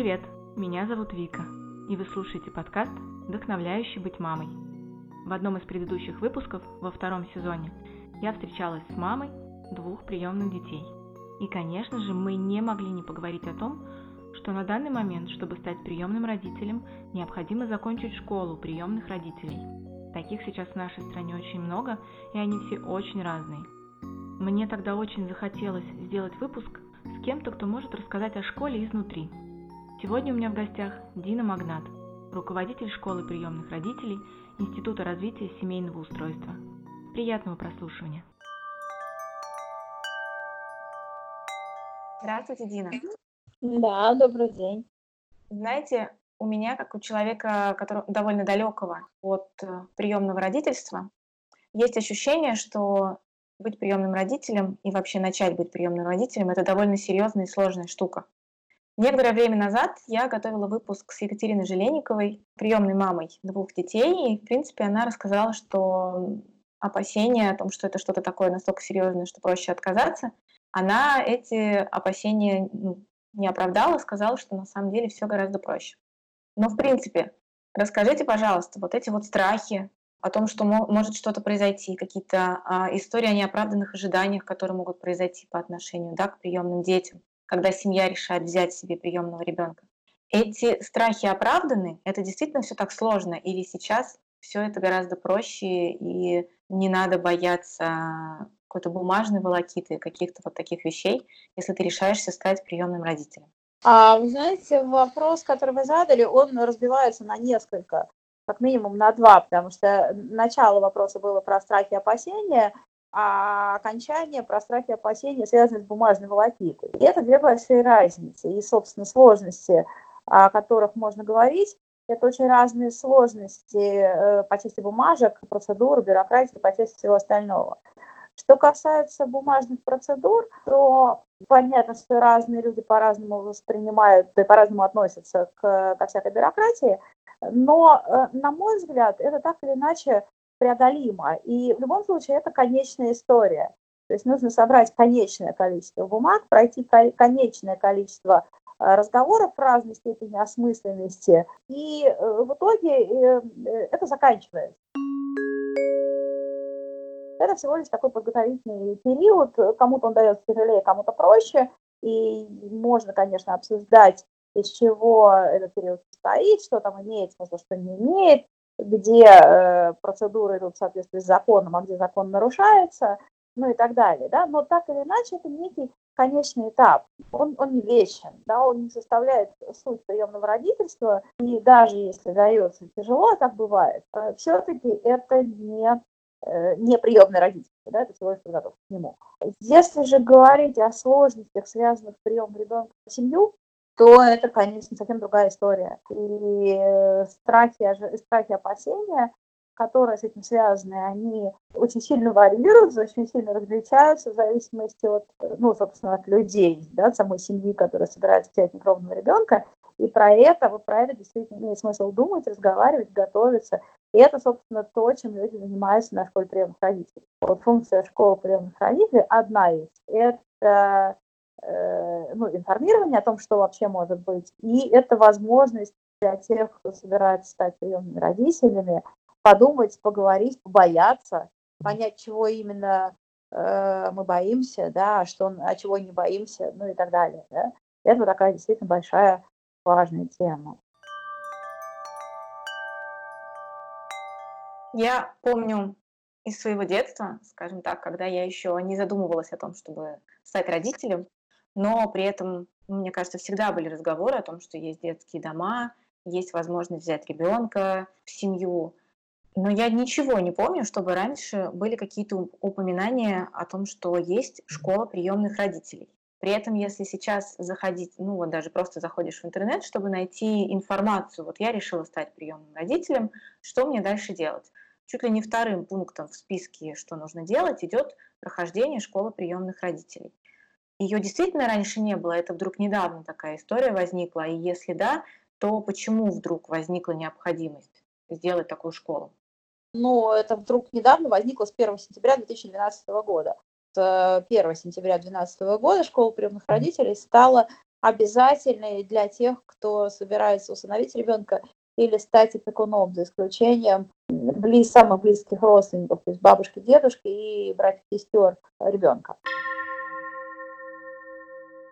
привет! Меня зовут Вика, и вы слушаете подкаст «Вдохновляющий быть мамой». В одном из предыдущих выпусков, во втором сезоне, я встречалась с мамой двух приемных детей. И, конечно же, мы не могли не поговорить о том, что на данный момент, чтобы стать приемным родителем, необходимо закончить школу приемных родителей. Таких сейчас в нашей стране очень много, и они все очень разные. Мне тогда очень захотелось сделать выпуск с кем-то, кто может рассказать о школе изнутри. Сегодня у меня в гостях Дина Магнат, руководитель школы приемных родителей Института развития семейного устройства. Приятного прослушивания. Здравствуйте, Дина. Да, добрый день. Знаете, у меня, как у человека, который довольно далекого от э, приемного родительства, есть ощущение, что быть приемным родителем и вообще начать быть приемным родителем это довольно серьезная и сложная штука. Некоторое время назад я готовила выпуск с Екатериной Желениковой, приемной мамой двух детей, и, в принципе, она рассказала, что опасения о том, что это что-то такое настолько серьезное, что проще отказаться, она эти опасения ну, не оправдала, сказала, что на самом деле все гораздо проще. Но, в принципе, расскажите, пожалуйста, вот эти вот страхи о том, что может что-то произойти, какие-то а, истории о неоправданных ожиданиях, которые могут произойти по отношению да, к приемным детям, когда семья решает взять себе приемного ребенка. Эти страхи оправданы? Это действительно все так сложно? Или сейчас все это гораздо проще и не надо бояться какой-то бумажной волокиты, каких-то вот таких вещей, если ты решаешься стать приемным родителем? А, знаете, вопрос, который вы задали, он разбивается на несколько, как минимум на два, потому что начало вопроса было про страхи и опасения, а окончание про страхи и опасения связаны с бумажной волокитой. И это две большие разницы. И, собственно, сложности, о которых можно говорить, это очень разные сложности э, по части бумажек, процедур, бюрократии, по части всего остального. Что касается бумажных процедур, то понятно, что разные люди по-разному воспринимают и по-разному относятся к, ко всякой бюрократии, но, э, на мой взгляд, это так или иначе преодолимо. И в любом случае это конечная история. То есть нужно собрать конечное количество бумаг, пройти конечное количество э, разговоров в разной степени осмысленности, и э, в итоге это заканчивается. Это всего лишь такой подготовительный период. Кому-то он дается тяжелее, кому-то проще. И можно, конечно, обсуждать, из чего этот период состоит, что там имеет смысл, что не имеет, где э, процедуры идут в соответствии с законом, а где закон нарушается, ну и так далее. Да? Но так или иначе, это некий конечный этап. Он, он не вечен, да? он не составляет суть приемного родительства. И даже если дается тяжело, так бывает, э, все-таки это не Э, неприемный родитель, да, это всего лишь подготовка к нему. Если же говорить о сложностях, связанных с приемом ребенка в семью, то это, конечно, совсем другая история. И э, страхи, страхи опасения, которые с этим связаны, они очень сильно варьируются, очень сильно различаются в зависимости от, ну, собственно, от людей, да, от самой семьи, которая собирается взять некровного ребенка. И про это, вот про это действительно имеет смысл думать, разговаривать, готовиться. И это, собственно, то, чем люди занимаются на школе приемных родителей. Вот функция школы приемных родителей одна из. Это ну, информирование о том, что вообще может быть, и это возможность для тех, кто собирается стать приемными родителями, подумать, поговорить, побояться, понять, чего именно э, мы боимся, да, а что, а чего не боимся, ну и так далее. Да. Это такая действительно большая важная тема. Я помню из своего детства, скажем так, когда я еще не задумывалась о том, чтобы стать родителем, но при этом, мне кажется, всегда были разговоры о том, что есть детские дома, есть возможность взять ребенка в семью. Но я ничего не помню, чтобы раньше были какие-то упоминания о том, что есть школа приемных родителей. При этом, если сейчас заходить, ну вот даже просто заходишь в интернет, чтобы найти информацию, вот я решила стать приемным родителем, что мне дальше делать? Чуть ли не вторым пунктом в списке, что нужно делать, идет прохождение школы приемных родителей. Ее действительно раньше не было, это вдруг недавно такая история возникла, и если да, то почему вдруг возникла необходимость сделать такую школу? Ну, это вдруг недавно возникло с 1 сентября 2012 года. 1 сентября 2012 года школа приемных родителей стала обязательный для тех, кто собирается усыновить ребенка или стать опекуном, за исключением близ, самых близких родственников, то есть бабушки, дедушки и братьев, сестер ребенка.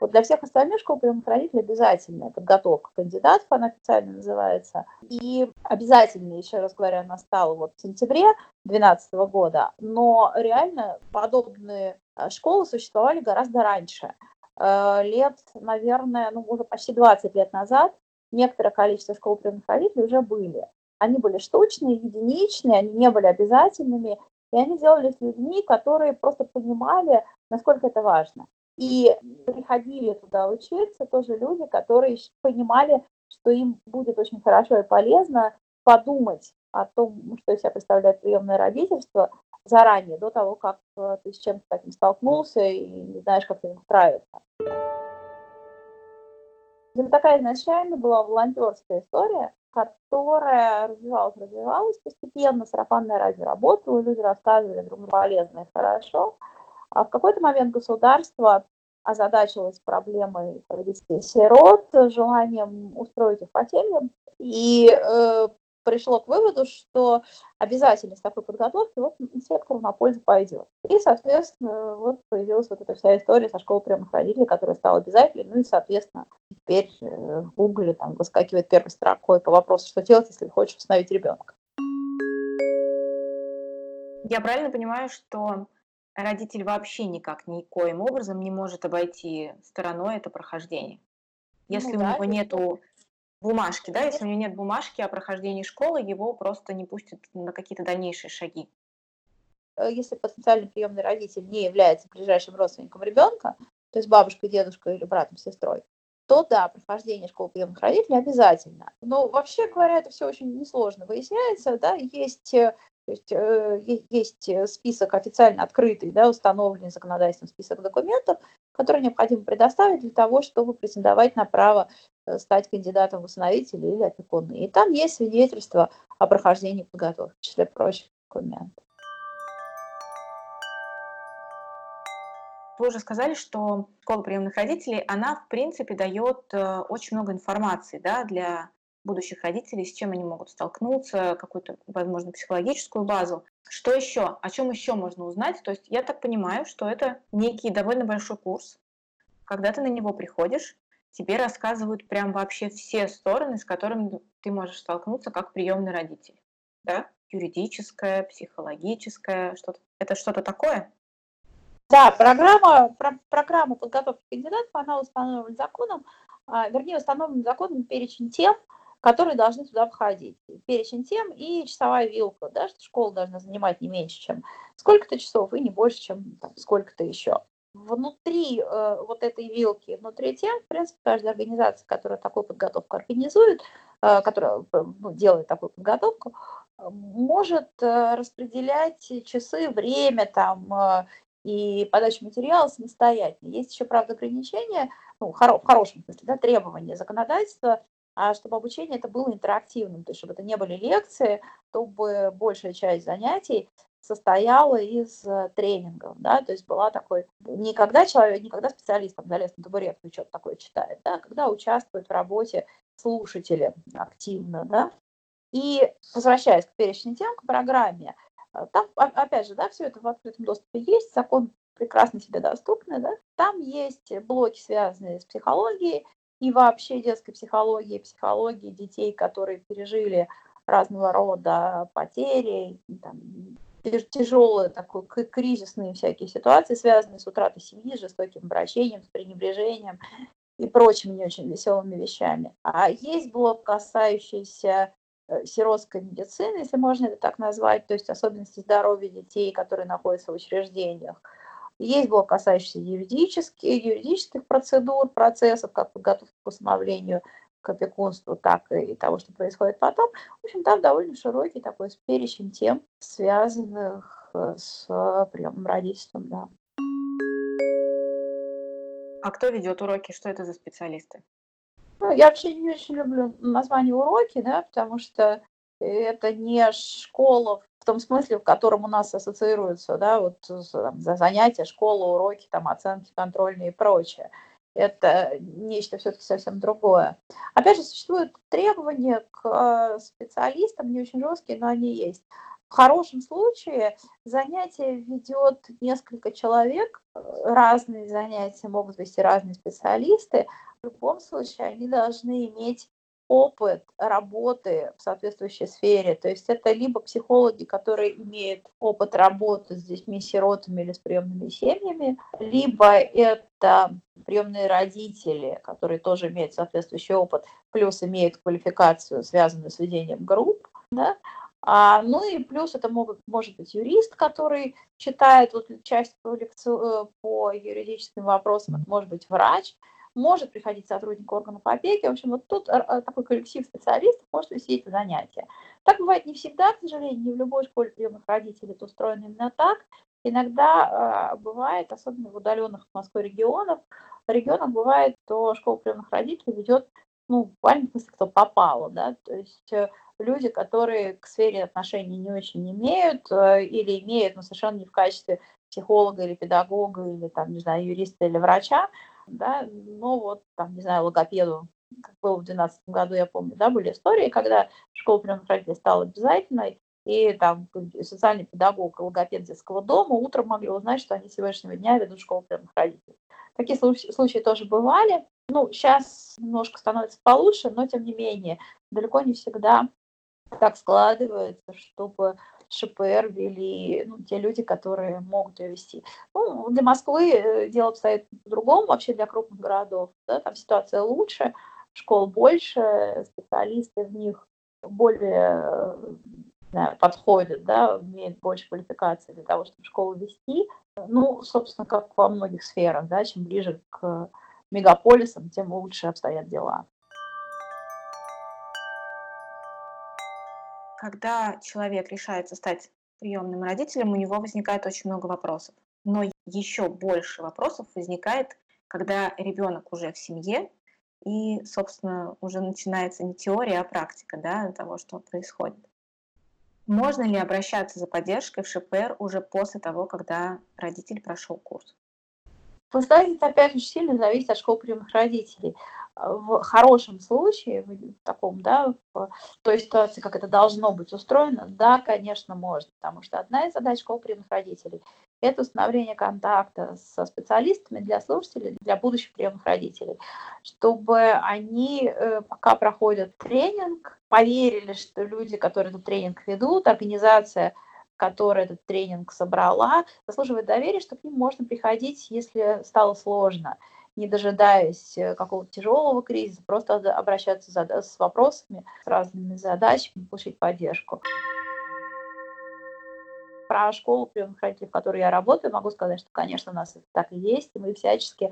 Вот для всех остальных школ приемных родителей обязательная подготовка кандидатов, она официально называется. И обязательно, еще раз говоря, она стала вот в сентябре 2012 года, но реально подобные э, школы существовали гораздо раньше. Э, лет, наверное, ну, уже почти 20 лет назад некоторое количество школ приемных родителей уже были. Они были штучные, единичные, они не были обязательными, и они делали с людьми, которые просто понимали, насколько это важно. И приходили туда учиться тоже люди, которые понимали, что им будет очень хорошо и полезно подумать о том, что из себя представляет приемное родительство заранее, до того, как э, ты с чем-то таким столкнулся и не знаешь, как им справиться. Это такая изначально была волонтерская история, которая развивалась, развивалась постепенно, сарафанное радио работало, люди рассказывали друг другу полезно и хорошо. А в какой-то момент государство озадачилось проблемой детей-сирот, желанием устроить их по семьям, и э, пришло к выводу, что обязательность такой подготовки вот инспектору на пользу пойдет. И, соответственно, вот появилась вот эта вся история со школы прямых родителей, которая стала обязательной. Ну и, соответственно, теперь э, в Гугле там выскакивает первой строкой по вопросу, что делать, если хочешь установить ребенка. Я правильно понимаю, что родитель вообще никак никоим образом не может обойти стороной это прохождение? Если ну, у да, него нету бумажки, да, если у него нет бумажки о прохождении школы, его просто не пустят на какие-то дальнейшие шаги. Э, если потенциальный приемный родитель не является ближайшим родственником ребенка, то есть бабушкой, дедушкой или братом, сестрой, то да, прохождение школы приемных родителей обязательно. Но вообще говоря, это все очень несложно выясняется, да, есть э, то есть э, есть список официально открытый, да, установленный законодательством список документов, которые необходимо предоставить для того, чтобы претендовать на право Э, стать кандидатом в усыновители или опекуны. И там есть свидетельство о прохождении подготовки, в числе прочих документов. Вы уже сказали, что школа приемных родителей, она, в принципе, дает э, очень много информации да, для будущих родителей, с чем они могут столкнуться, какую-то, возможно, психологическую базу. Что еще? О чем еще можно узнать? То есть я так понимаю, что это некий довольно большой курс. Когда ты на него приходишь, тебе рассказывают прям вообще все стороны, с которыми ты можешь столкнуться как приемный родитель. Да? Юридическое, психологическое, что-то. Это что-то такое? Да, программа, про, программа подготовки кандидатов, она установлена законом, а, вернее, установлен законом перечень тем, которые должны туда входить. Перечень тем и часовая вилка, да, что школа должна занимать не меньше, чем сколько-то часов и не больше, чем там, сколько-то еще внутри э, вот этой вилки, внутри тем, в принципе, каждая организация, которая такую подготовку организует, э, которая э, ну, делает такую подготовку, может э, распределять часы, время там э, и подачу материала самостоятельно. Есть еще, правда, ограничения, ну, хоро- в хорошем смысле, да, требования законодательства, чтобы обучение это было интерактивным, то есть чтобы это не были лекции, чтобы большая часть занятий состояла из э, тренингов, да, то есть была такой, не когда человек, не когда специалист там залез на табуретку и что-то такое читает, да, а когда участвуют в работе слушатели активно, да, и возвращаясь к перечню тем, к программе, э, там, опять же, да, все это в открытом доступе есть, закон прекрасно себе доступный, да, там есть блоки, связанные с психологией и вообще детской психологией, психологией детей, которые пережили разного рода потери, там, тяжелые, такой кризисные всякие ситуации, связанные с утратой семьи, жестоким обращением, с пренебрежением и прочими не очень веселыми вещами. А есть блок, касающийся э, сиротской медицины, если можно это так назвать, то есть особенности здоровья детей, которые находятся в учреждениях. Есть блок, касающийся юридических, юридических процедур, процессов, как подготовка к усыновлению к опекунству, так и того, что происходит потом. В общем, там довольно широкий такой перечень тем, связанных э, с приемом родительством, да. А кто ведет уроки? Что это за специалисты? Ну, я вообще не очень люблю название уроки, да, потому что это не школа том смысле, в котором у нас ассоциируются, да, вот там, за занятия, школа, уроки, там, оценки контрольные и прочее. это нечто все-таки совсем другое. Опять же, существуют требования к э, специалистам, не очень жесткие, но они есть. В хорошем случае занятие ведет несколько человек, разные занятия могут вести разные специалисты. В любом случае они должны иметь опыт работы в соответствующей сфере. То есть это либо психологи, которые имеют опыт работы с детьми-сиротами или с приемными семьями, либо это приемные родители, которые тоже имеют соответствующий опыт, плюс имеют квалификацию, связанную с ведением групп. Да? А, ну и плюс это могут, может быть юрист, который читает вот часть по, лекцию, по юридическим вопросам, это может быть врач, может приходить сотрудник органов опеки. В общем, вот тут э, такой коллектив специалистов может вести эти занятия. Так бывает не всегда, к сожалению, не в любой школе приемных родителей это устроено именно так. Иногда э, бывает, особенно в удаленных Москвы регионах, регионах бывает, что школа приемных родителей ведет, ну, буквально смысле, кто попало, да, то есть э, люди, которые к сфере отношений не очень имеют или имеют, но совершенно не в качестве психолога или педагога или там, не знаю, юриста или врача, да, но вот, там, не знаю, логопеду, как было в 2012 году, я помню, да, были истории, когда школа приемных родителей стала обязательной, и там социальный педагог, логопед детского дома утром могли узнать, что они сегодняшнего дня ведут школу приемных родителей. Такие случаи, случаи тоже бывали. Ну, сейчас немножко становится получше, но тем не менее, далеко не всегда так складывается, чтобы ШПР вели ну, те люди, которые могут ее вести. Ну, для Москвы э, дело обстоит по-другому, вообще для крупных городов. Да, там ситуация лучше, школ больше, специалисты в них более знаю, подходят, да, имеют больше квалификации для того, чтобы школу вести. Ну, собственно, как во многих сферах, да, чем ближе к мегаполисам, тем лучше обстоят дела. Когда человек решается стать приемным родителем, у него возникает очень много вопросов. Но еще больше вопросов возникает, когда ребенок уже в семье, и, собственно, уже начинается не теория, а практика да, того, что происходит. Можно ли обращаться за поддержкой в ШПР уже после того, когда родитель прошел курс? Это опять очень сильно зависит от школы приемных родителей. В хорошем случае, в таком, да, в той ситуации, как это должно быть устроено, да, конечно, можно, потому что одна из задач школ приемных родителей – это установление контакта со специалистами для слушателей, для будущих приемных родителей, чтобы они, э, пока проходят тренинг, поверили, что люди, которые этот тренинг ведут, организация, которая этот тренинг собрала, заслуживает доверия, что к ним можно приходить, если стало сложно – не дожидаясь э, какого-то тяжелого кризиса, просто обращаться за, с вопросами, с разными задачами, получить поддержку. Про школу приемных в которой я работаю, могу сказать, что, конечно, у нас это так и есть, и мы всячески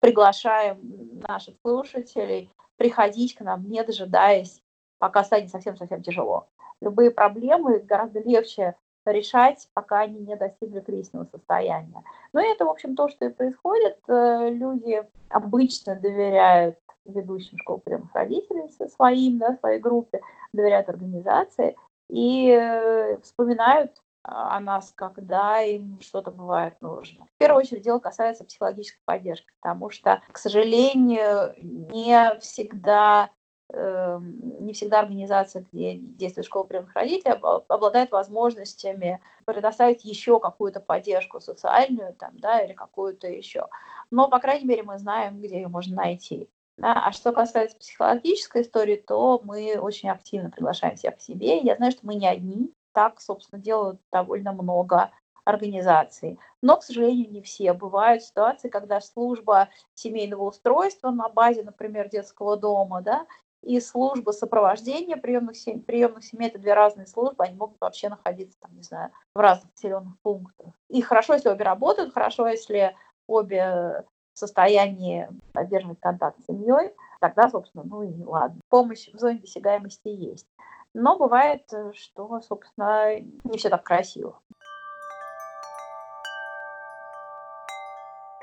приглашаем наших слушателей приходить к нам, не дожидаясь, пока станет совсем-совсем тяжело. Любые проблемы гораздо легче решать, пока они не достигли кризисного состояния. Но это, в общем, то, что и происходит. Э, люди обычно доверяют ведущим школ приемных родителей своим, да, своей группе, доверяют организации и э, вспоминают о нас, когда им что-то бывает нужно. В первую очередь дело касается психологической поддержки, потому что, к сожалению, не всегда не всегда организация, где действует школа родителей, обладает возможностями предоставить еще какую-то поддержку социальную там, да, или какую-то еще. Но, по крайней мере, мы знаем, где ее можно найти. Да? А что касается психологической истории, то мы очень активно приглашаем всех к себе. Я знаю, что мы не одни. Так, собственно, делают довольно много организаций. Но, к сожалению, не все. Бывают ситуации, когда служба семейного устройства на базе, например, детского дома, да, и служба сопровождения приемных семей. Приемных семей – это две разные службы, они могут вообще находиться, там, не знаю, в разных населенных пунктах. И хорошо, если обе работают, хорошо, если обе в состоянии поддерживать контакт с семьей, тогда, собственно, ну и ладно. Помощь в зоне досягаемости есть. Но бывает, что, собственно, не все так красиво.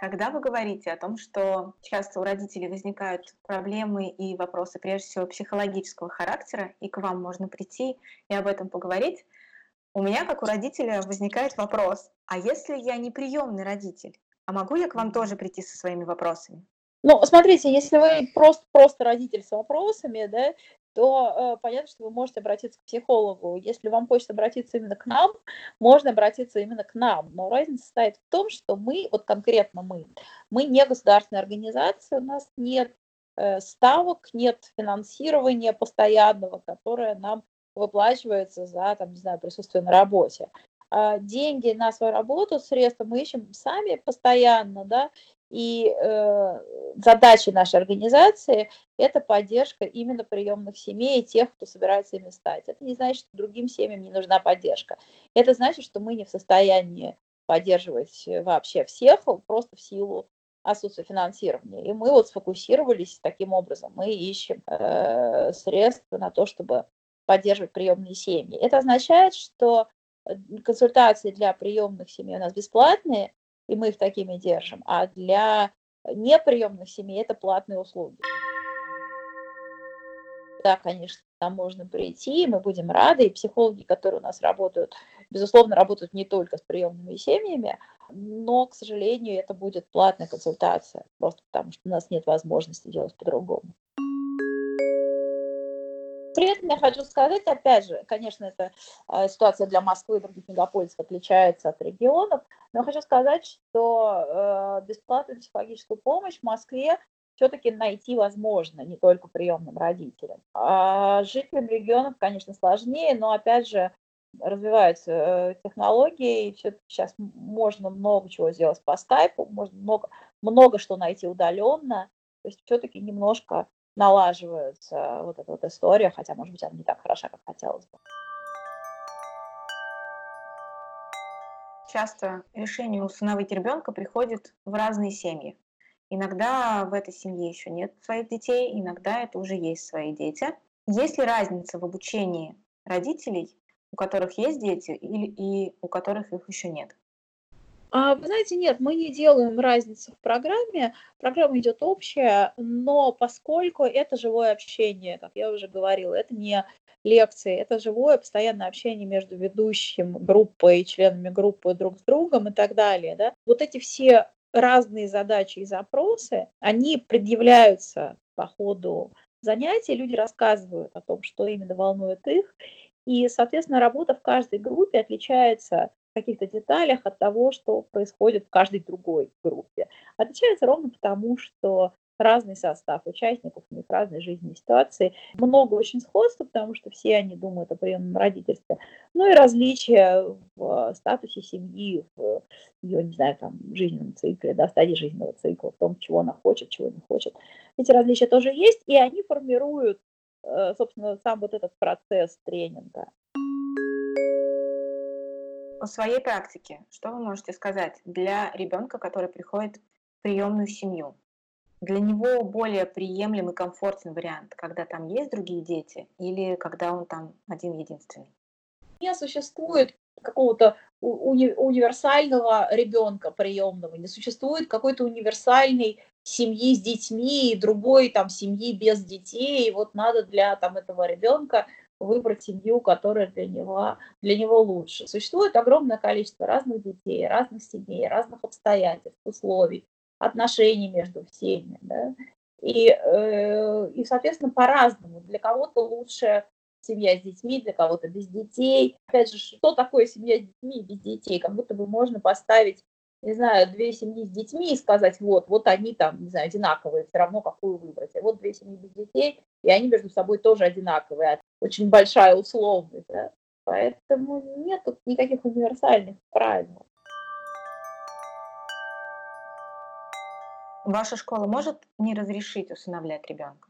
Когда вы говорите о том, что часто у родителей возникают проблемы и вопросы, прежде всего, психологического характера, и к вам можно прийти и об этом поговорить, у меня, как у родителя, возникает вопрос, а если я не приемный родитель, а могу я к вам тоже прийти со своими вопросами? Ну, смотрите, если вы просто, просто родитель с вопросами, да, то э, понятно, что вы можете обратиться к психологу. Если вам хочется обратиться именно к нам, можно обратиться именно к нам. Но разница состоит в том, что мы, вот конкретно мы, мы не государственная организация, у нас нет э, ставок, нет финансирования постоянного, которое нам выплачивается за, там, не знаю, присутствие на работе. А деньги на свою работу, средства мы ищем сами постоянно, да, и э, задача нашей организации – это поддержка именно приемных семей и тех, кто собирается ими стать. Это не значит, что другим семьям не нужна поддержка. Это значит, что мы не в состоянии поддерживать вообще всех, просто в силу отсутствия финансирования. И мы вот сфокусировались таким образом. Мы ищем э, средства на то, чтобы поддерживать приемные семьи. Это означает, что э, консультации для приемных семей у нас бесплатные, и мы их такими держим, а для неприемных семей это платные услуги. Да, конечно, там можно прийти, мы будем рады, и психологи, которые у нас работают, безусловно, работают не только с приемными семьями, но, к сожалению, это будет платная консультация, просто потому что у нас нет возможности делать по-другому. При этом я хочу сказать, опять же, конечно, эта ситуация для Москвы и других мегаполисов отличается от регионов, но хочу сказать, что э, бесплатную психологическую помощь в Москве все-таки найти возможно, не только приемным родителям. А жителям регионов, конечно, сложнее, но, опять же, развиваются технологии, и все сейчас можно много чего сделать по скайпу, можно много, много что найти удаленно, то есть все-таки немножко налаживается вот эта вот история, хотя, может быть, она не так хороша, как хотелось бы. Часто решение усыновить ребенка приходит в разные семьи. Иногда в этой семье еще нет своих детей, иногда это уже есть свои дети. Есть ли разница в обучении родителей, у которых есть дети, или и у которых их еще нет? А, вы знаете, нет, мы не делаем разницы в программе. Программа идет общая, но поскольку это живое общение, как я уже говорила, это не лекции, это живое постоянное общение между ведущим группой членами группы друг с другом и так далее. Да? Вот эти все разные задачи и запросы, они предъявляются по ходу занятий, люди рассказывают о том, что именно волнует их, и, соответственно, работа в каждой группе отличается каких-то деталях от того, что происходит в каждой другой группе. Отличается ровно потому, что разный состав участников, у них разные жизненные ситуации. Много очень сходства, потому что все они думают о приемном родительстве. Ну и различия в статусе семьи, в ее, не знаю, там, жизненном цикле, да, стадии жизненного цикла, в том, чего она хочет, чего не хочет. Эти различия тоже есть, и они формируют, э, собственно, сам вот этот процесс тренинга по своей практике, что вы можете сказать для ребенка, который приходит в приемную семью? Для него более приемлемый и комфортный вариант, когда там есть другие дети или когда он там один-единственный? Не существует какого-то уни- универсального ребенка приемного, не существует какой-то универсальной семьи с детьми и другой там семьи без детей. И вот надо для там этого ребенка выбрать семью, которая для него, для него лучше. Существует огромное количество разных детей, разных семей, разных обстоятельств, условий, отношений между всеми. Да? И, э, и, соответственно, по-разному. Для кого-то лучше семья с детьми, для кого-то без детей. Опять же, что такое семья с детьми без детей? Как будто бы можно поставить не знаю, две семьи с детьми и сказать, вот, вот они там, не знаю, одинаковые, все равно какую выбрать. А вот две семьи без детей, и они между собой тоже одинаковые. Очень большая условность. Да? Поэтому нет тут никаких универсальных правил. Ваша школа может не разрешить усыновлять ребенка?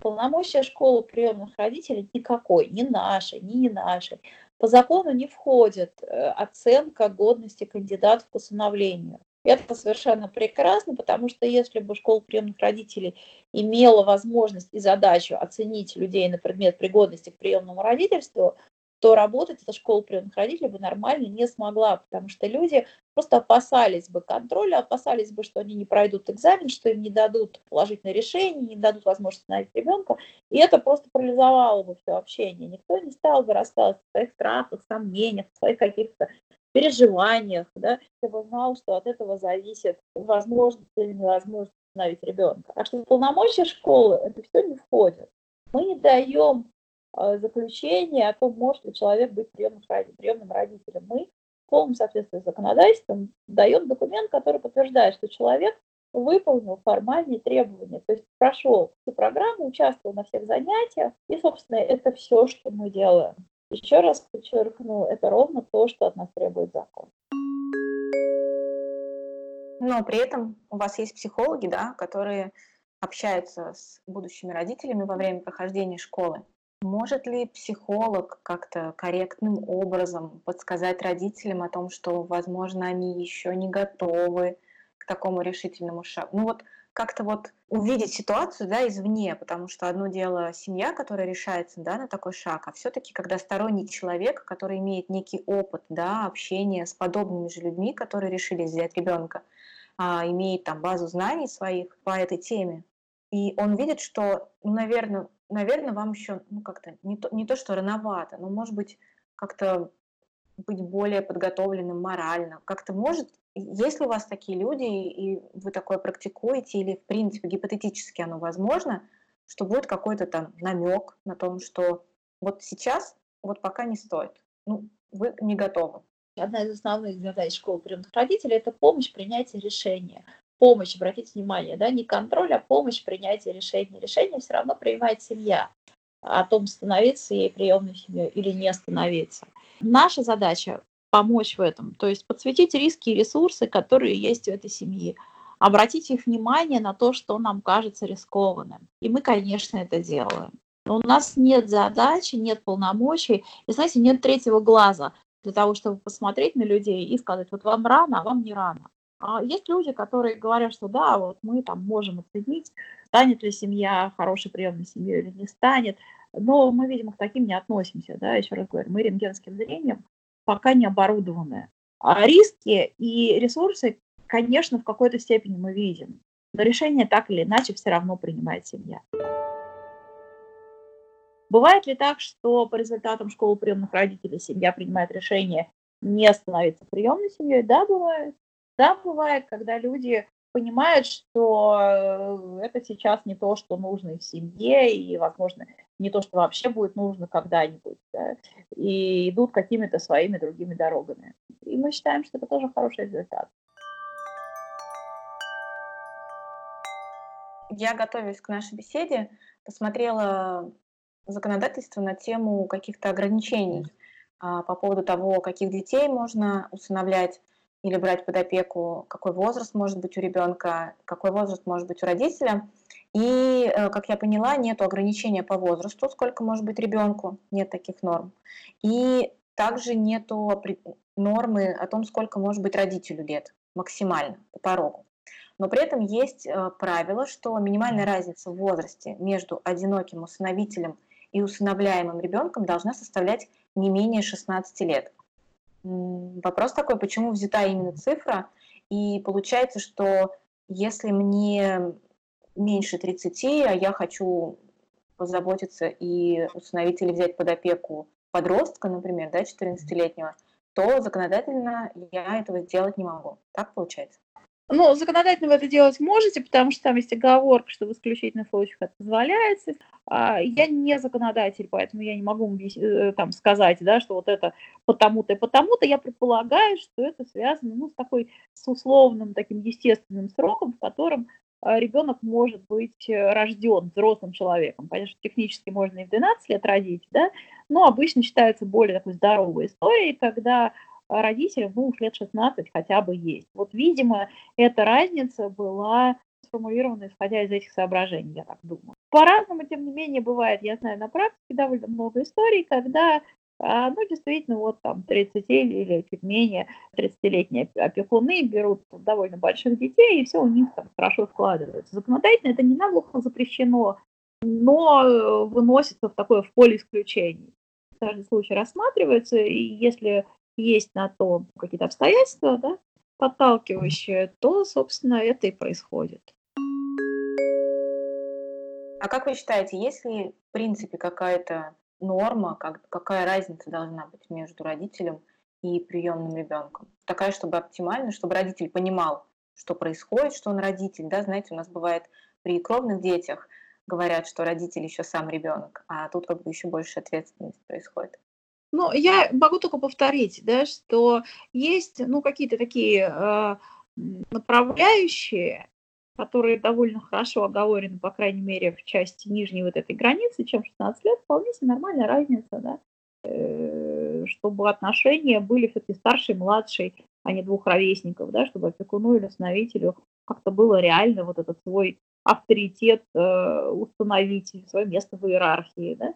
Полномочия школы приемных родителей никакой, ни нашей, ни не нашей. По закону не входит э, оценка годности кандидатов к усыновлению. Это совершенно прекрасно, потому что если бы школа приемных родителей имела возможность и задачу оценить людей на предмет пригодности к приемному родительству, то работать эта школа приемных родителей бы нормально не смогла, потому что люди просто опасались бы контроля, опасались бы, что они не пройдут экзамен, что им не дадут положительное решение, не дадут возможность найти ребенка, и это просто парализовало бы все общение. Никто не стал бы рассказывать о своих страхах, сомнениях, своих каких-то переживаниях, да, я бы знал, что от этого зависит возможность или невозможность установить ребенка. Так что в полномочия школы это все не входит. Мы не даем заключение о том, может ли человек быть приемным, приемным родителем. Мы в полном соответствии с законодательством даем документ, который подтверждает, что человек выполнил формальные требования, то есть прошел всю программу, участвовал на всех занятиях, и, собственно, это все, что мы делаем. Еще раз подчеркну, это ровно то, что от нас требует закон. Но при этом у вас есть психологи, да, которые общаются с будущими родителями во время прохождения школы. Может ли психолог как-то корректным образом подсказать родителям о том, что, возможно, они еще не готовы к такому решительному шагу? Ну вот как-то вот увидеть ситуацию да, извне, потому что одно дело семья, которая решается да, на такой шаг, а все-таки когда сторонний человек, который имеет некий опыт да, общения с подобными же людьми, которые решили взять ребенка, а, имеет там базу знаний своих по этой теме, и он видит, что, ну, наверное, наверное, вам еще, ну, как-то не то, не то, что рановато, но, может быть, как-то быть более подготовленным морально. Как-то может, если у вас такие люди, и вы такое практикуете, или, в принципе, гипотетически оно возможно, что будет какой-то там намек на том, что вот сейчас, вот пока не стоит, ну, вы не готовы. Одна из основных задач школы приемных родителей – это помощь в принятии решения помощь, обратите внимание, да, не контроль, а помощь в принятии решения. Решение все равно принимает семья о том, становиться ей приемной семьей или не становиться. Наша задача помочь в этом, то есть подсветить риски и ресурсы, которые есть у этой семьи, обратить их внимание на то, что нам кажется рискованным. И мы, конечно, это делаем. Но у нас нет задачи, нет полномочий, и, знаете, нет третьего глаза для того, чтобы посмотреть на людей и сказать, вот вам рано, а вам не рано. А есть люди, которые говорят, что да, вот мы там можем оценить, станет ли семья хорошей приемной семьей или не станет, но мы, видимо, к таким не относимся, да, еще раз говорю, мы рентгенским зрением пока не оборудованы. А риски и ресурсы, конечно, в какой-то степени мы видим, но решение так или иначе все равно принимает семья. Бывает ли так, что по результатам школы приемных родителей семья принимает решение не становиться приемной семьей? Да, бывает. Да, бывает, когда люди понимают, что э, это сейчас не то, что нужно в семье, и, возможно, не то, что вообще будет нужно когда-нибудь, да, и идут какими-то своими другими дорогами. И мы считаем, что это тоже хороший результат. Я, готовясь к нашей беседе, посмотрела законодательство на тему каких-то ограничений а, по поводу того, каких детей можно усыновлять, или брать под опеку, какой возраст может быть у ребенка, какой возраст может быть у родителя. И, э, как я поняла, нет ограничения по возрасту, сколько может быть ребенку, нет таких норм. И также нет нормы о том, сколько может быть родителю лет максимально по порогу. Но при этом есть э, правило, что минимальная разница в возрасте между одиноким усыновителем и усыновляемым ребенком должна составлять не менее 16 лет. Вопрос такой, почему взята именно цифра? И получается, что если мне меньше 30, а я хочу позаботиться и установить или взять под опеку подростка, например, да, 14-летнего, то законодательно я этого сделать не могу. Так получается? Ну, законодательно вы это делать можете, потому что там есть оговорка, что в исключительных случаях это позволяется. А, я не законодатель, поэтому я не могу э, там сказать, да, что вот это потому-то и потому-то. Я предполагаю, что это связано ну, с такой с условным таким естественным сроком, в котором а, ребенок может быть э, рожден взрослым человеком. Что технически можно и в 12 лет родить, да, но обычно считается более такой здоровой историей, когда родителям, ну, уж лет 16 хотя бы есть. Вот, видимо, эта разница была сформулирована исходя из этих соображений, я так думаю. По-разному, тем не менее, бывает, я знаю на практике довольно много историй, когда а, ну, действительно, вот там 30 или чуть менее 30-летние опекуны берут довольно больших детей, и все у них там хорошо складывается. Законодательно это не наглухо запрещено, но э, выносится в такое в поле исключений. Каждый случай рассматривается, и если есть на то какие-то обстоятельства, да, подталкивающие, то, собственно, это и происходит. А как вы считаете, есть ли в принципе какая-то норма, как, какая разница должна быть между родителем и приемным ребенком? Такая, чтобы оптимально, чтобы родитель понимал, что происходит, что он родитель. Да? Знаете, у нас бывает при кровных детях говорят, что родитель еще сам ребенок, а тут как бы еще больше ответственности происходит. Ну, я могу только повторить, да, что есть, ну, какие-то такие э, направляющие, которые довольно хорошо оговорены, по крайней мере, в части нижней вот этой границы, чем 16 лет, вполне себе нормальная разница, да, э, чтобы отношения были все-таки старший, младший, а не двух ровесников, да, чтобы опекуну или установителю как-то было реально вот этот свой авторитет э, установить, свое место в иерархии, да,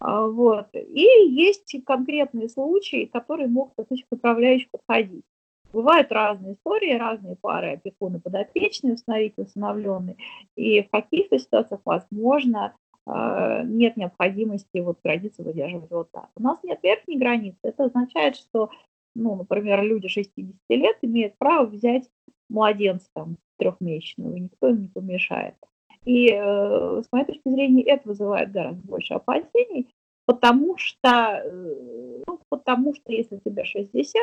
вот. И есть конкретные случаи, которые могут от этих управляющих подходить. Бывают разные истории, разные пары опекуны подопечные, установитель усыновленный. И в каких-то ситуациях, возможно, а, нет необходимости вот границу выдерживать вот так. У нас нет верхней границы. Это означает, что, ну, например, люди 60 лет имеют право взять младенца там, трехмесячного, и никто им не помешает. И э, с моей точки зрения это вызывает гораздо больше опасений, потому что, э, ну, потому что если тебе 60,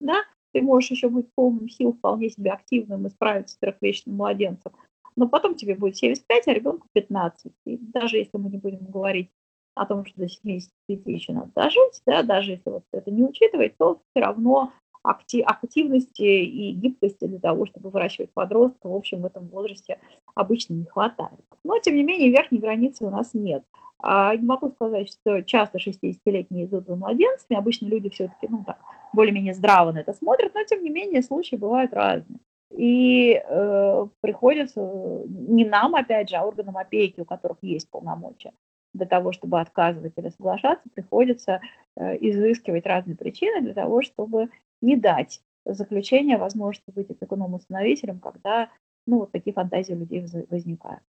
да, ты можешь еще быть полным сил, вполне себе активным и справиться с трехмесячным младенцем, но потом тебе будет 75, а ребенку 15. И даже если мы не будем говорить о том, что до 75 еще надо дожить, да, даже если вот это не учитывать, то все равно активности и гибкости для того, чтобы выращивать подростка, в общем, в этом возрасте обычно не хватает. Но, тем не менее, верхней границы у нас нет. А не могу сказать, что часто 60-летние идут за младенцами, обычно люди все-таки, ну так, более-менее здраво на это смотрят, но, тем не менее, случаи бывают разные. И э, приходится не нам, опять же, а органам опеки, у которых есть полномочия, для того, чтобы отказывать или соглашаться, приходится э, изыскивать разные причины для того, чтобы не дать заключение возможности быть опекуном-установителем, когда ну, вот такие фантазии у людей возникают.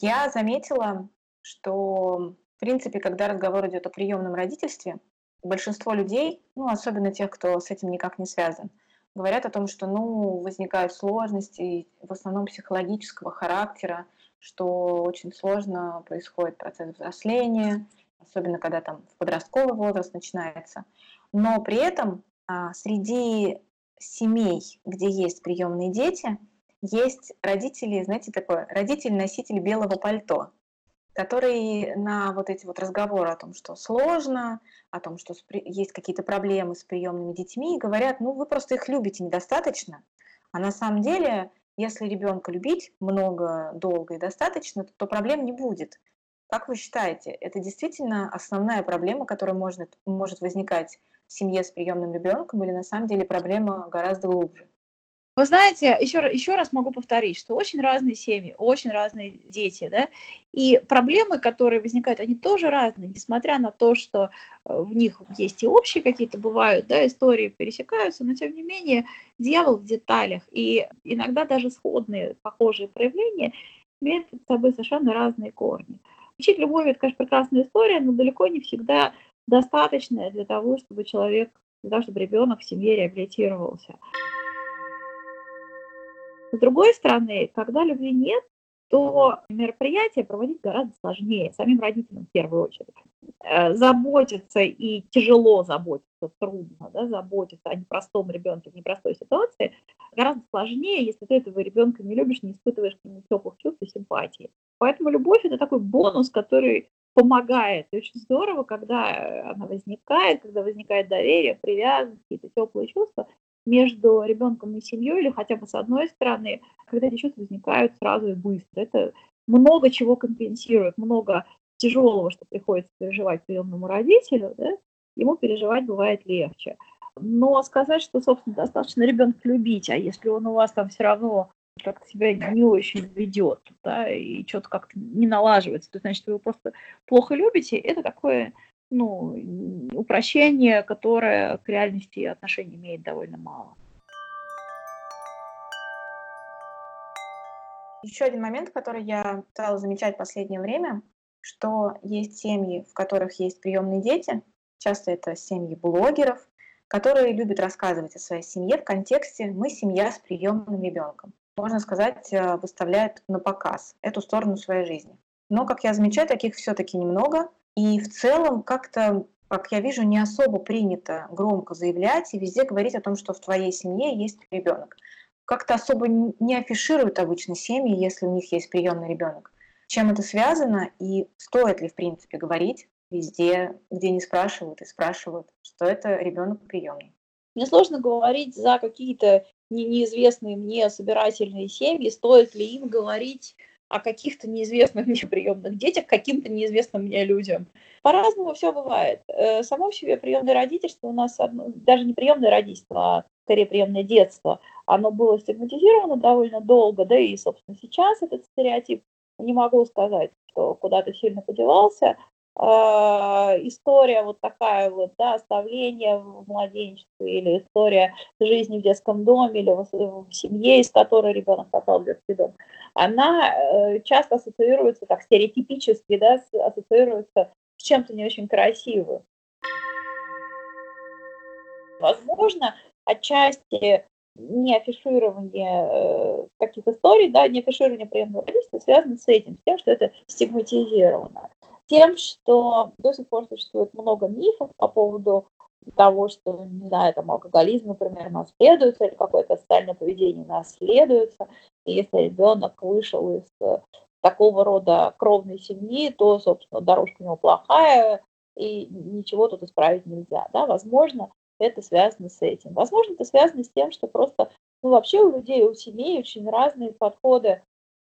Я заметила, что, в принципе, когда разговор идет о приемном родительстве, большинство людей, ну, особенно тех, кто с этим никак не связан, говорят о том, что, ну, возникают сложности, в основном психологического характера, что очень сложно происходит процесс взросления, особенно когда там в подростковый возраст начинается. Но при этом среди семей, где есть приемные дети, есть родители, знаете, такое, родитель-носитель белого пальто, который на вот эти вот разговоры о том, что сложно, о том, что есть какие-то проблемы с приемными детьми, говорят, ну вы просто их любите недостаточно, а на самом деле, если ребенка любить много, долго и достаточно, то проблем не будет. Как вы считаете, это действительно основная проблема, которая может, может возникать семье с приемным ребенком, или на самом деле проблема гораздо глубже? Вы знаете, еще, еще раз могу повторить, что очень разные семьи, очень разные дети, да, и проблемы, которые возникают, они тоже разные, несмотря на то, что э, в них есть и общие какие-то бывают, да, истории пересекаются, но тем не менее дьявол в деталях, и иногда даже сходные, похожие проявления имеют с собой совершенно разные корни. Учить любовь – это, конечно, прекрасная история, но далеко не всегда достаточная для того, чтобы человек, для того, чтобы ребенок в семье реабилитировался. С другой стороны, когда любви нет, то мероприятие проводить гораздо сложнее, самим родителям в первую очередь. Э, заботиться и тяжело заботиться, трудно да, заботиться о непростом ребенке в непростой ситуации гораздо сложнее, если ты этого ребенка не любишь, не испытываешь к нему теплых чувств и симпатии. Поэтому любовь – это такой бонус, который помогает. И очень здорово, когда она возникает, когда возникает доверие, привязанность, какие-то теплые чувства между ребенком и семьей, или хотя бы с одной стороны, когда эти чувства возникают сразу и быстро. Это много чего компенсирует, много тяжелого, что приходится переживать приемному родителю, да, ему переживать бывает легче. Но сказать, что, собственно, достаточно ребенка любить, а если он у вас там все равно как-то себя не очень ведет, да, и что-то как-то не налаживается, то значит, вы его просто плохо любите, это такое ну, упрощение, которое к реальности отношений имеет довольно мало. Еще один момент, который я стала замечать в последнее время, что есть семьи, в которых есть приемные дети, часто это семьи блогеров, которые любят рассказывать о своей семье в контексте «мы семья с приемным ребенком». Можно сказать, э, выставляют на показ эту сторону своей жизни. Но, как я замечаю, таких все-таки немного, и в целом как-то как я вижу, не особо принято громко заявлять и везде говорить о том, что в твоей семье есть ребенок. Как-то особо не афишируют обычно семьи, если у них есть приемный ребенок. Чем это связано и стоит ли, в принципе, говорить везде, где не спрашивают и спрашивают, что это ребенок приемный? Мне сложно говорить за какие-то неизвестные мне собирательные семьи, стоит ли им говорить о каких-то неизвестных мне приемных детях, каким-то неизвестным мне людям. По-разному все бывает. Э, само в себе приемное родительство у нас, даже не приемное родительство, а скорее приемное детство, оно было стигматизировано довольно долго, да и, собственно, сейчас этот стереотип, не могу сказать, что куда-то сильно подевался, история вот такая вот, да, оставление в младенчестве или история жизни в детском доме или в, семье, из которой ребенок попал в детский дом, она э, часто ассоциируется, так стереотипически, да, ассоциируется с чем-то не очень красивым. Возможно, отчасти не афиширование э, таких историй, да, не афиширование приемного родительства связано с этим, с тем, что это стигматизировано тем, что до сих пор существует много мифов по поводу того, что, не знаю, там алкоголизм, например, наследуется, или какое-то социальное поведение наследуется. И если ребенок вышел из э, такого рода кровной семьи, то, собственно, дорожка у него плохая, и ничего тут исправить нельзя. Да? Возможно, это связано с этим. Возможно, это связано с тем, что просто ну, вообще у людей, у семей очень разные подходы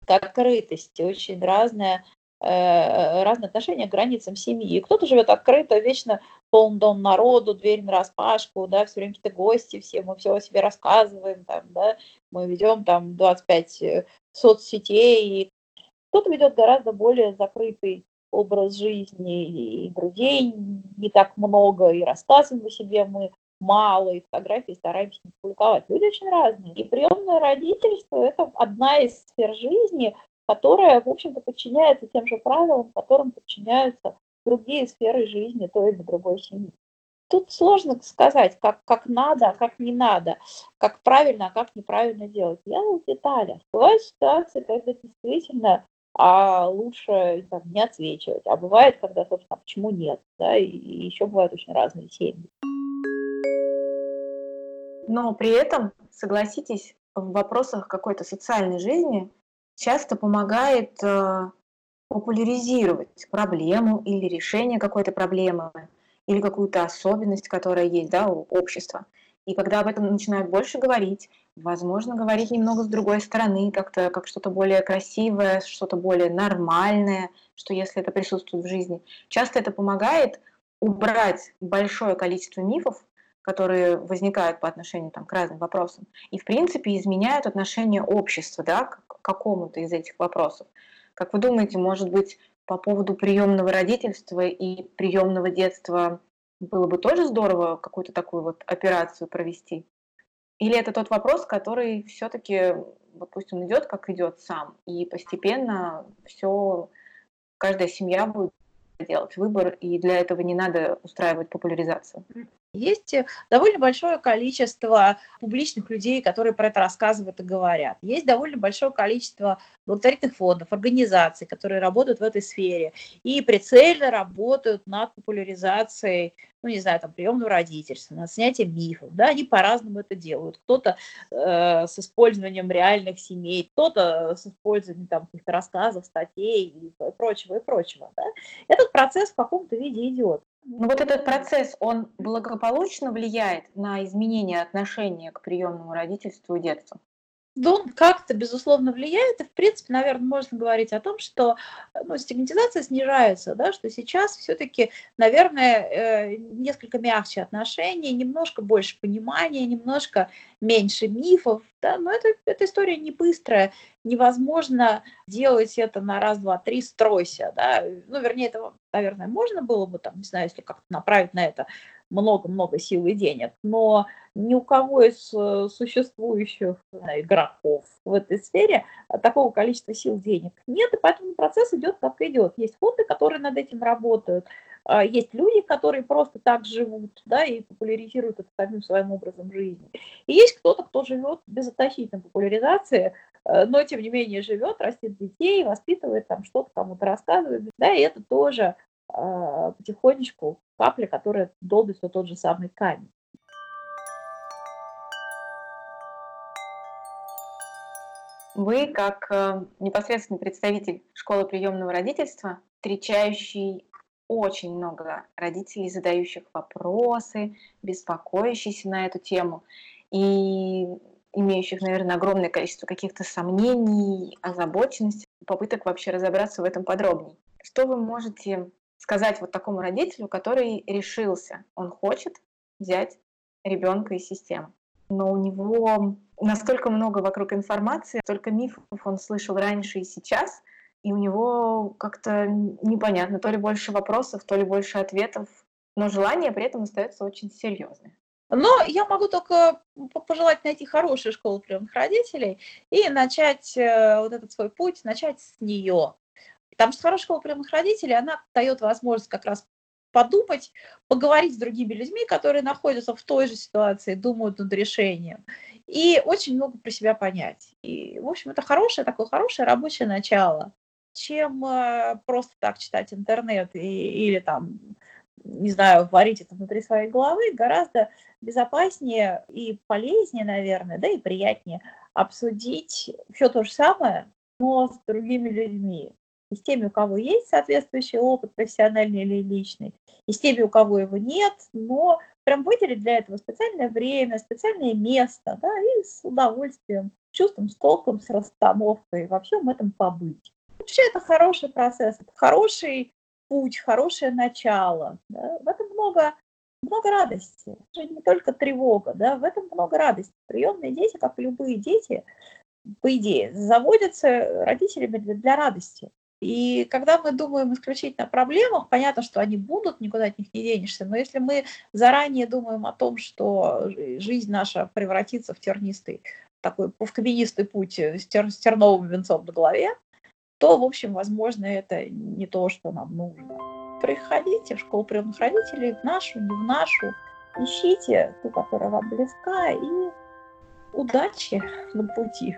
к открытости, очень разная разные отношения к границам семьи. Кто-то живет открыто, вечно полный дом народу, дверь на распашку, да, все время какие-то гости, все, мы все о себе рассказываем, там, да, мы ведем там 25 э, соцсетей. Кто-то ведет гораздо более закрытый образ жизни, и друзей не так много, и рассказываем о себе мы мало, и фотографии стараемся не публиковать. Люди очень разные. И приемное родительство – это одна из сфер жизни, которая, в общем-то, подчиняется тем же правилам, которым подчиняются другие сферы жизни той или другой семьи. Тут сложно сказать, как, как надо, а как не надо, как правильно, а как неправильно делать. Я в деталях. Бывают ситуации, когда действительно а лучше там, не отсвечивать. А бывает, когда, собственно, почему нет. Да? И, и еще бывают очень разные семьи. Но при этом, согласитесь, в вопросах какой-то социальной жизни часто помогает э, популяризировать проблему или решение какой-то проблемы, или какую-то особенность, которая есть да, у общества. И когда об этом начинают больше говорить, возможно, говорить немного с другой стороны, как-то как что-то более красивое, что-то более нормальное, что если это присутствует в жизни, часто это помогает убрать большое количество мифов, которые возникают по отношению там, к разным вопросам, и, в принципе, изменяют отношение общества да, к какому-то из этих вопросов. Как вы думаете, может быть, по поводу приемного родительства и приемного детства было бы тоже здорово какую-то такую вот операцию провести? Или это тот вопрос, который все-таки, вот пусть он идет, как идет сам, и постепенно все, каждая семья будет делать выбор, и для этого не надо устраивать популяризацию. Есть э, довольно большое количество публичных людей, которые про это рассказывают и говорят. Есть довольно большое количество благотворительных фондов, организаций, которые работают в этой сфере и прицельно работают над популяризацией, ну, не знаю, там, приемного родительства, над снятием мифов. Да, они по-разному это делают. Кто-то э, с использованием реальных семей, кто-то с использованием там, каких-то рассказов, статей и прочего, и прочего. Да. Этот процесс в каком-то виде идет. Ну вот этот процесс, он благополучно влияет на изменение отношения к приемному родительству и детству? Он как-то, безусловно, влияет. И, в принципе, наверное, можно говорить о том, что ну, стигматизация снижается, да, что сейчас все-таки, наверное, э, несколько мягче отношения, немножко больше понимания, немножко меньше мифов. Да, но это, эта история не быстрая. Невозможно делать это на раз, два, три, стройся. Да. Ну, вернее, это, наверное, можно было бы, там, не знаю, если как-то направить на это много-много сил и денег, но ни у кого из э, существующих знаю, игроков в этой сфере такого количества сил денег нет, и поэтому процесс идет как идет. Есть фонды, которые над этим работают, а, есть люди, которые просто так живут, да, и популяризируют это самим своим образом жизни. И есть кто-то, кто живет без относительной популяризации, э, но тем не менее живет, растит детей, воспитывает там что-то кому-то рассказывает, да, и это тоже потихонечку капля, которая долбит все тот же самый камень. Вы, как э, непосредственный представитель школы приемного родительства, встречающий очень много родителей, задающих вопросы, беспокоящихся на эту тему и имеющих, наверное, огромное количество каких-то сомнений, озабоченностей, попыток вообще разобраться в этом подробнее. Что вы можете сказать вот такому родителю, который решился, он хочет взять ребенка из системы, но у него настолько много вокруг информации, столько мифов он слышал раньше и сейчас, и у него как-то непонятно, то ли больше вопросов, то ли больше ответов, но желание при этом остается очень серьезное. Но я могу только пожелать найти хорошую школу приемных родителей и начать э, вот этот свой путь, начать с нее. Потому что хорошая школа приемных родителей, она дает возможность как раз подумать, поговорить с другими людьми, которые находятся в той же ситуации, думают над решением, и очень много про себя понять. И, в общем, это хорошее, такое хорошее рабочее начало, чем э, просто так читать интернет и, или там не знаю, варить это внутри своей головы, гораздо безопаснее и полезнее, наверное, да и приятнее обсудить все то же самое, но с другими людьми. И с теми, у кого есть соответствующий опыт, профессиональный или личный, и с теми, у кого его нет, но прям выделить для этого специальное время, специальное место, да, и с удовольствием, с чувством, с толком, с расстановкой во всем этом побыть. Вообще это хороший процесс, это хороший путь, хорошее начало. Да? В этом много, много радости. Это не только тревога, да? в этом много радости. Приемные дети, как любые дети, по идее, заводятся родителями для, для радости. И когда мы думаем исключительно о проблемах, понятно, что они будут, никуда от них не денешься, но если мы заранее думаем о том, что жизнь наша превратится в тернистый, такой в каменистый путь с, тер, с терновым венцом на голове, то, в общем, возможно, это не то, что нам нужно. Приходите в школу приемных родителей, в нашу, не в нашу. Ищите ту, которая вам близка, и удачи на пути.